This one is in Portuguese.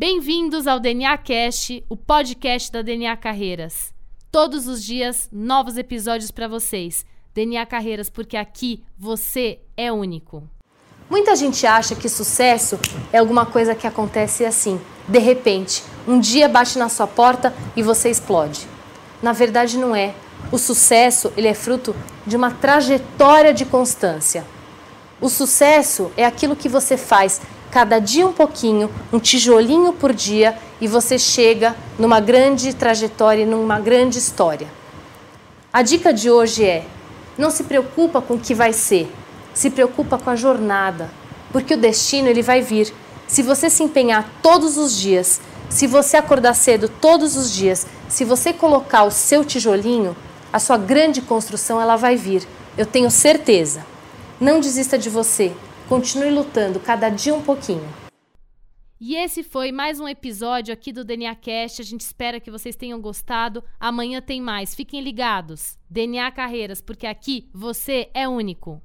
Bem-vindos ao DNA Cast, o podcast da DNA Carreiras. Todos os dias, novos episódios para vocês. DNA Carreiras, porque aqui você é único. Muita gente acha que sucesso é alguma coisa que acontece assim, de repente, um dia bate na sua porta e você explode. Na verdade não é. O sucesso, ele é fruto de uma trajetória de constância. O sucesso é aquilo que você faz cada dia um pouquinho, um tijolinho por dia e você chega numa grande trajetória, numa grande história. A dica de hoje é: não se preocupa com o que vai ser, se preocupa com a jornada, porque o destino ele vai vir. Se você se empenhar todos os dias, se você acordar cedo todos os dias, se você colocar o seu tijolinho, a sua grande construção ela vai vir. Eu tenho certeza. Não desista de você. Continue lutando cada dia um pouquinho. E esse foi mais um episódio aqui do DNA Cast. A gente espera que vocês tenham gostado. Amanhã tem mais. Fiquem ligados. DNA Carreiras, porque aqui você é único.